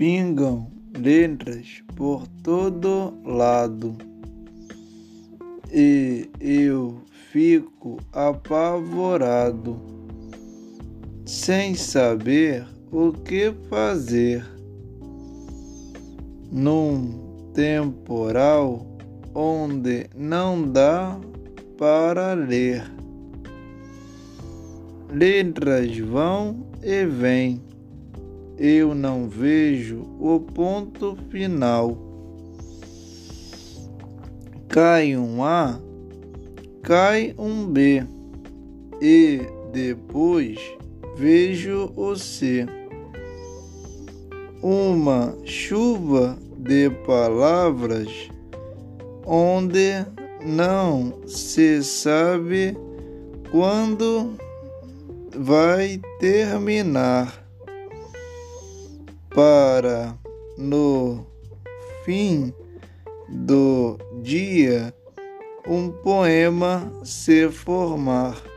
Pingam letras por todo lado e eu fico apavorado, sem saber o que fazer. Num temporal onde não dá para ler. Letras vão e vêm. Eu não vejo o ponto final. Cai um A, cai um B, e depois vejo o C. Uma chuva de palavras onde não se sabe quando vai terminar, para no fim do dia um poema se formar.